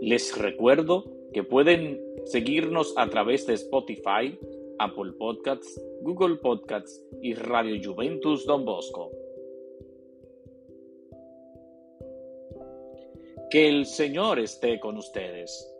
Les recuerdo que pueden seguirnos a través de Spotify, Apple Podcasts, Google Podcasts y Radio Juventus Don Bosco. Que el Señor esté con ustedes.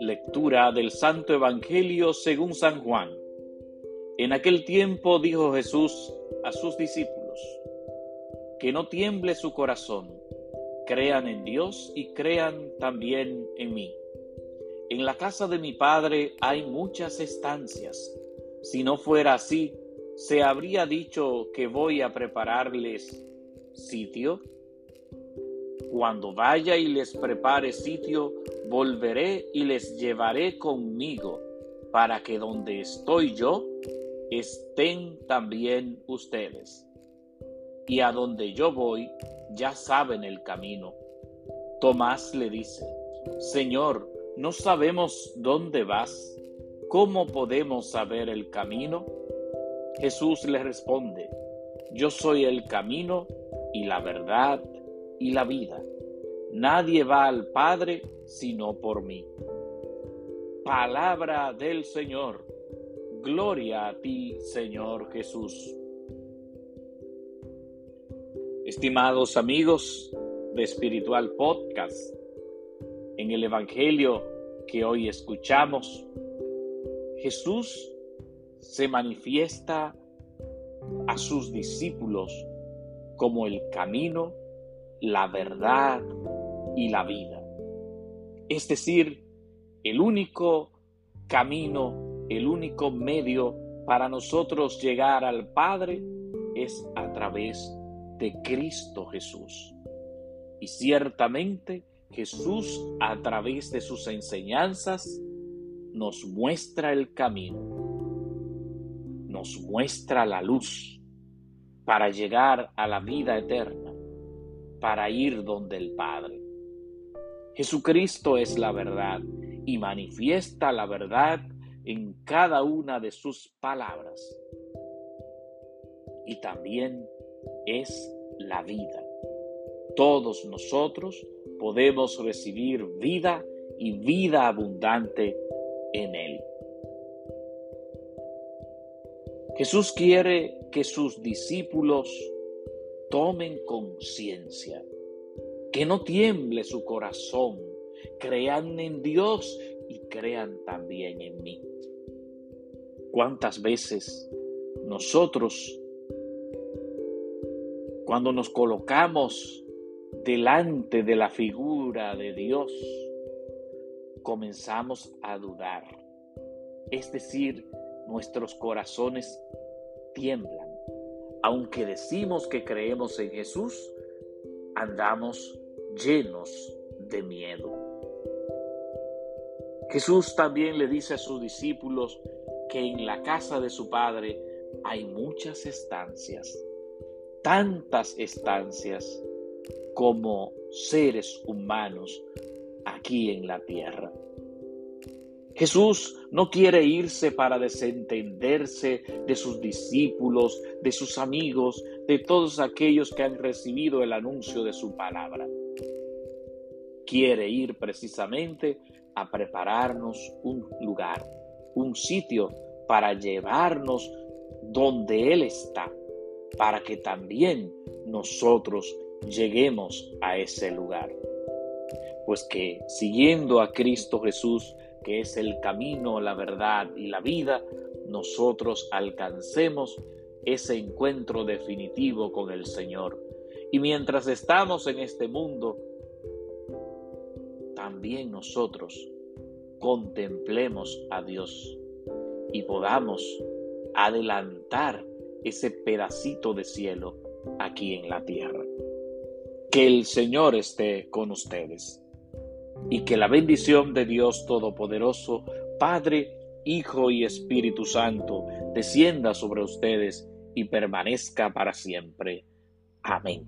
Lectura del Santo Evangelio según San Juan. En aquel tiempo dijo Jesús a sus discípulos, que no tiemble su corazón, crean en Dios y crean también en mí. En la casa de mi padre hay muchas estancias. Si no fuera así, ¿se habría dicho que voy a prepararles sitio? Cuando vaya y les prepare sitio, volveré y les llevaré conmigo, para que donde estoy yo, estén también ustedes. Y a donde yo voy, ya saben el camino. Tomás le dice, Señor, no sabemos dónde vas. ¿Cómo podemos saber el camino? Jesús le responde, Yo soy el camino y la verdad y la vida. Nadie va al Padre sino por mí. Palabra del Señor. Gloria a ti, Señor Jesús. Estimados amigos de Espiritual Podcast, en el Evangelio que hoy escuchamos, Jesús se manifiesta a sus discípulos como el camino, la verdad y la vida. Es decir, el único camino, el único medio para nosotros llegar al Padre es a través de Cristo Jesús. Y ciertamente Jesús a través de sus enseñanzas nos muestra el camino, nos muestra la luz para llegar a la vida eterna, para ir donde el Padre. Jesucristo es la verdad y manifiesta la verdad en cada una de sus palabras. Y también es la vida. Todos nosotros podemos recibir vida y vida abundante en Él. Jesús quiere que sus discípulos tomen conciencia, que no tiemble su corazón, crean en Dios y crean también en mí. ¿Cuántas veces nosotros, cuando nos colocamos delante de la figura de Dios, comenzamos a dudar. Es decir, nuestros corazones tiemblan. Aunque decimos que creemos en Jesús, andamos llenos de miedo. Jesús también le dice a sus discípulos que en la casa de su Padre hay muchas estancias, tantas estancias como seres humanos aquí en la tierra. Jesús no quiere irse para desentenderse de sus discípulos, de sus amigos, de todos aquellos que han recibido el anuncio de su palabra. Quiere ir precisamente a prepararnos un lugar, un sitio para llevarnos donde Él está, para que también nosotros lleguemos a ese lugar. Pues que siguiendo a Cristo Jesús, que es el camino, la verdad y la vida, nosotros alcancemos ese encuentro definitivo con el Señor. Y mientras estamos en este mundo, también nosotros contemplemos a Dios y podamos adelantar ese pedacito de cielo aquí en la tierra. Que el Señor esté con ustedes. y que la bendición de Dios Todopoderoso, Padre, Hijo y Espíritu Santo, descienda sobre ustedes y permanezca para siempre. Amén.